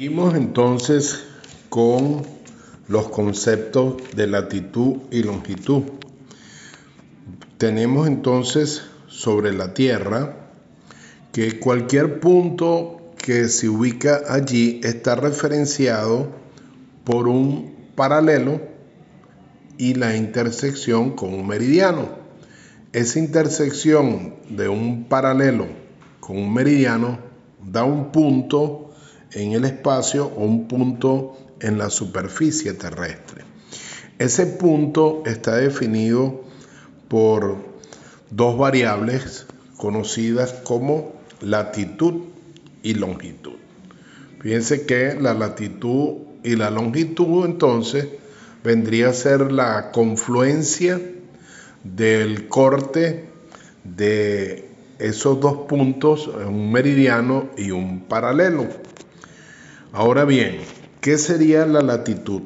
Seguimos entonces con los conceptos de latitud y longitud. Tenemos entonces sobre la Tierra que cualquier punto que se ubica allí está referenciado por un paralelo y la intersección con un meridiano. Esa intersección de un paralelo con un meridiano da un punto en el espacio o un punto en la superficie terrestre. Ese punto está definido por dos variables conocidas como latitud y longitud. Fíjense que la latitud y la longitud entonces vendría a ser la confluencia del corte de esos dos puntos, un meridiano y un paralelo. Ahora bien, ¿qué sería la latitud?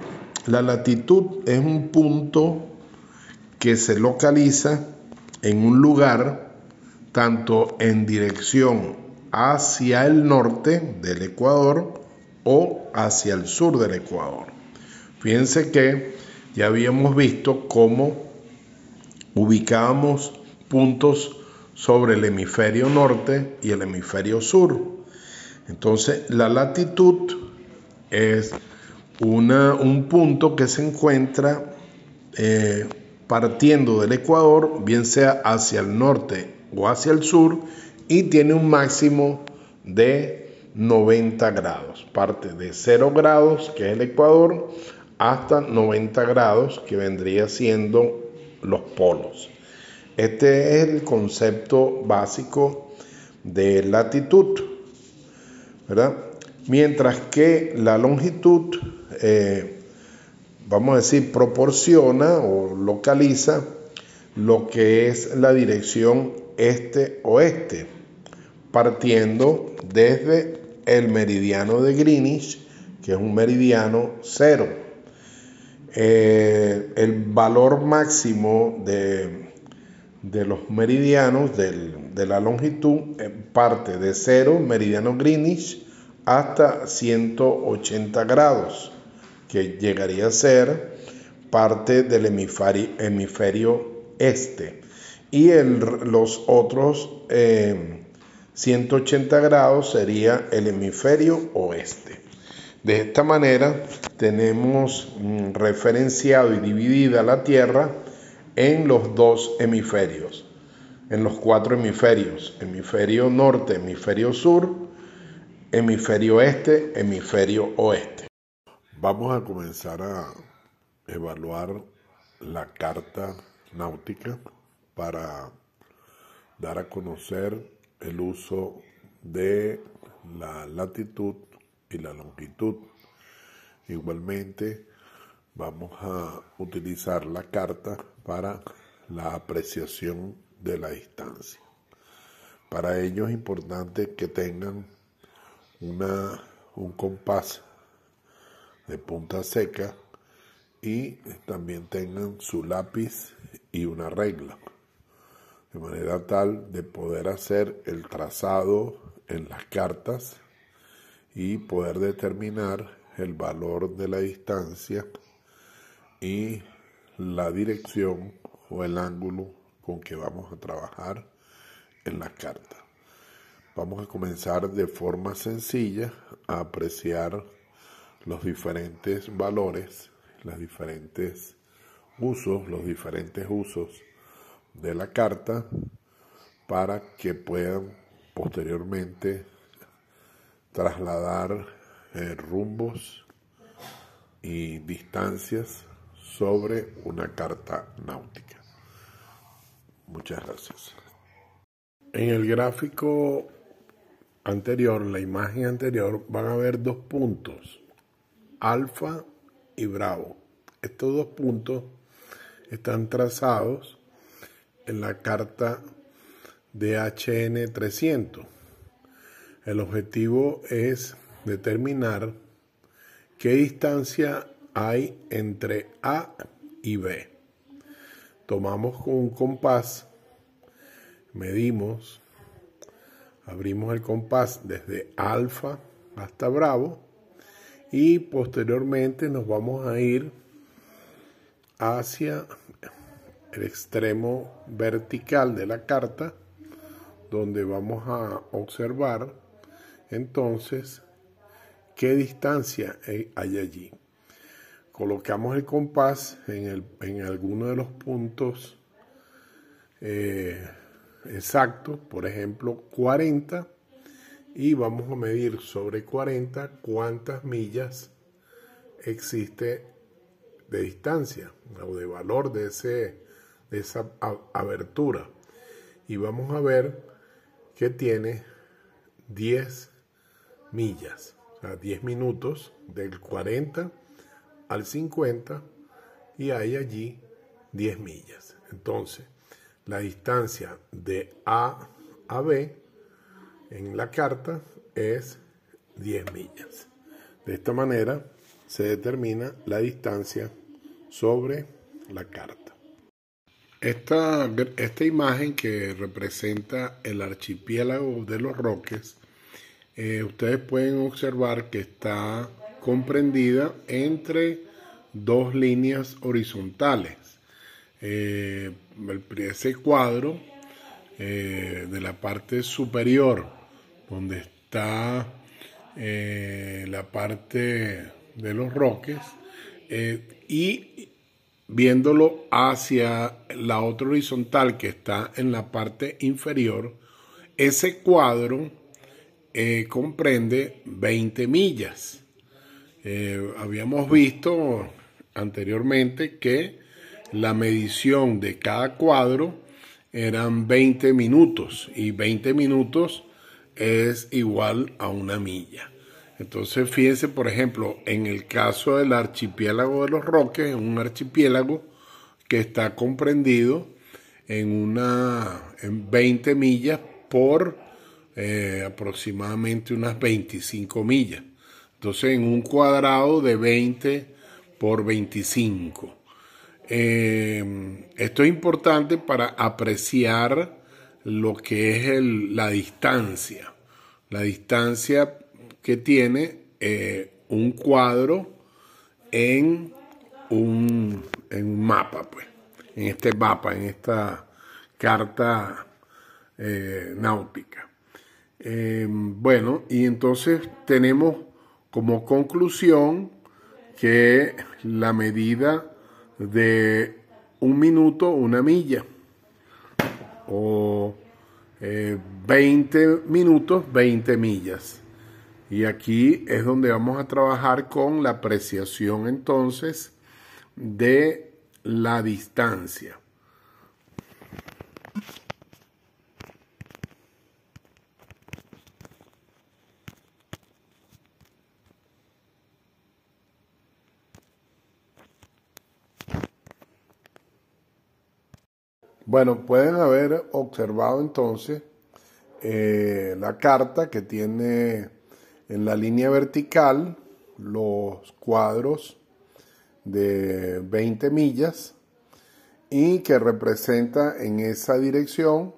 La latitud es un punto que se localiza en un lugar tanto en dirección hacia el norte del Ecuador o hacia el sur del Ecuador. Fíjense que ya habíamos visto cómo ubicábamos puntos sobre el hemisferio norte y el hemisferio sur. Entonces, la latitud es una, un punto que se encuentra eh, partiendo del Ecuador, bien sea hacia el norte o hacia el sur, y tiene un máximo de 90 grados. Parte de 0 grados, que es el Ecuador, hasta 90 grados, que vendría siendo los polos. Este es el concepto básico de latitud. ¿Verdad? Mientras que la longitud, eh, vamos a decir, proporciona o localiza lo que es la dirección este-oeste, partiendo desde el meridiano de Greenwich, que es un meridiano cero. Eh, el valor máximo de, de los meridianos del, de la longitud parte de 0, meridiano Greenwich, hasta 180 grados, que llegaría a ser parte del hemisferio, este. Y los otros 180 eh, grados sería el hemisferio oeste. De esta manera tenemos mm, referenciado y dividida la Tierra en los dos hemisferios en los cuatro hemisferios, hemisferio norte, hemisferio sur, hemisferio este, hemisferio oeste. Vamos a comenzar a evaluar la carta náutica para dar a conocer el uso de la latitud y la longitud. Igualmente vamos a utilizar la carta para la apreciación de la distancia. Para ello es importante que tengan una, un compás de punta seca y también tengan su lápiz y una regla, de manera tal de poder hacer el trazado en las cartas y poder determinar el valor de la distancia y la dirección o el ángulo con que vamos a trabajar en la carta. Vamos a comenzar de forma sencilla a apreciar los diferentes valores, los diferentes usos, los diferentes usos de la carta para que puedan posteriormente trasladar eh, rumbos y distancias sobre una carta náutica. Muchas gracias. En el gráfico anterior, la imagen anterior, van a ver dos puntos, alfa y bravo. Estos dos puntos están trazados en la carta DHN 300. El objetivo es determinar qué distancia hay entre A y B tomamos con un compás, medimos, abrimos el compás desde alfa hasta bravo y posteriormente nos vamos a ir hacia el extremo vertical de la carta donde vamos a observar entonces qué distancia hay allí. Colocamos el compás en, en alguno de los puntos eh, exactos, por ejemplo 40, y vamos a medir sobre 40 cuántas millas existe de distancia o de valor de, ese, de esa abertura. Y vamos a ver que tiene 10 millas, o sea, 10 minutos del 40 al 50 y hay allí 10 millas. Entonces, la distancia de A a B en la carta es 10 millas. De esta manera se determina la distancia sobre la carta. Esta, esta imagen que representa el archipiélago de los Roques, eh, ustedes pueden observar que está comprendida entre dos líneas horizontales. Eh, ese cuadro eh, de la parte superior donde está eh, la parte de los roques y viéndolo hacia la otra horizontal que está en la parte inferior, ese cuadro comprende 20 millas. Habíamos visto anteriormente que la medición de cada cuadro eran 20 minutos y 20 minutos es igual a una milla. Entonces, fíjense, por ejemplo, en el caso del archipiélago de los Roques, un archipiélago que está comprendido en una en 20 millas por eh, aproximadamente unas 25 millas. Entonces, en un cuadrado de 20 por 25. Eh, esto es importante para apreciar lo que es la distancia, la distancia que tiene eh, un cuadro en un, mapa, pues, en este mapa, en esta carta eh, náutica. Eh, bueno, y entonces tenemos como conclusión que la medida de un minuto, una milla o 20 eh, minutos, 20 millas. Y aquí es donde vamos a trabajar con la apreciación entonces de la distancia. Bueno, pueden haber observado entonces eh, la carta que tiene en la línea vertical los cuadros de 20 millas y que representa en esa dirección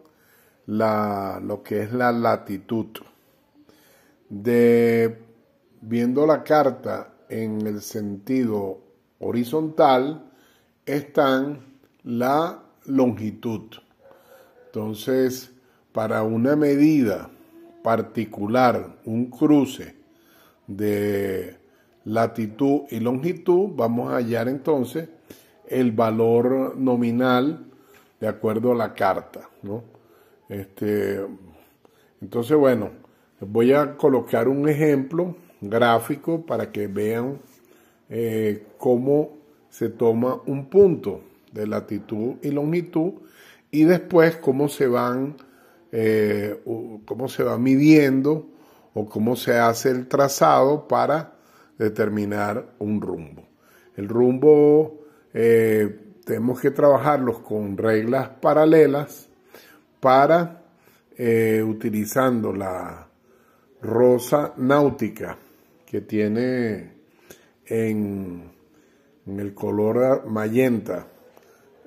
la, lo que es la latitud. De, viendo la carta en el sentido horizontal están la longitud. Entonces, para una medida particular, un cruce de latitud y longitud, vamos a hallar entonces el valor nominal de acuerdo a la carta. Este, entonces, bueno, voy a colocar un ejemplo gráfico para que vean eh, cómo se toma un punto de latitud y longitud y después cómo se van eh, cómo se va midiendo o cómo se hace el trazado para determinar un rumbo. El rumbo eh, tenemos que trabajarlos con reglas paralelas para eh, utilizando la rosa náutica que tiene en, el color magenta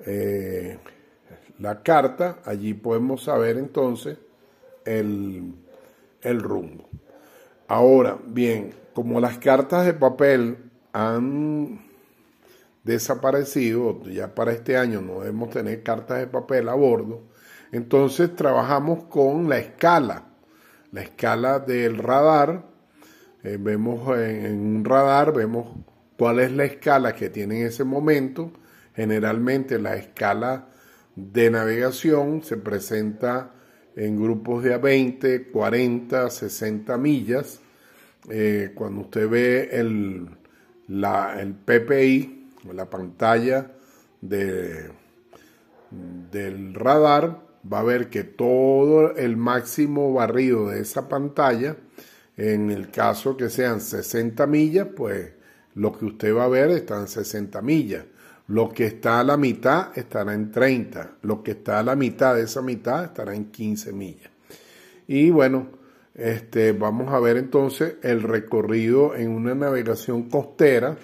eh, la carta, allí podemos saber entonces el, rumbo. Ahora, bien, como las cartas de papel han desaparecido, ya para este año no debemos tener cartas de papel a bordo, entonces trabajamos con la escala, la escala del radar, eh, vemos en, un radar, vemos cuál es la escala que tiene en ese momento, generalmente la escala de navegación se presenta en grupos de a 20, 40, 60 millas. Eh, cuando usted ve el, la, el PPI, la pantalla de, del radar, va a ver que todo el máximo barrido de esa pantalla, en el caso que sean 60 millas, pues lo que usted va a ver está en 60 millas. Lo que está a la mitad estará en 30. Lo que está a la mitad de esa mitad estará en 15 millas. Y bueno, este, vamos a ver entonces el recorrido en una navegación costera,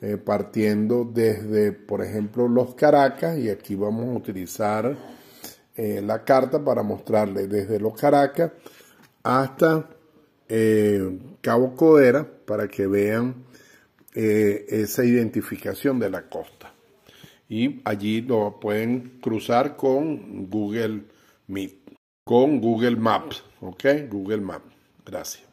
eh, partiendo desde, por ejemplo, los Caracas, y aquí vamos a utilizar eh, la carta para mostrarle desde los Caracas hasta eh, Cabo Codera, para que vean esa identificación de la costa y allí lo pueden cruzar con Google Meet, con Google Maps, ¿ok? Google Maps. Gracias.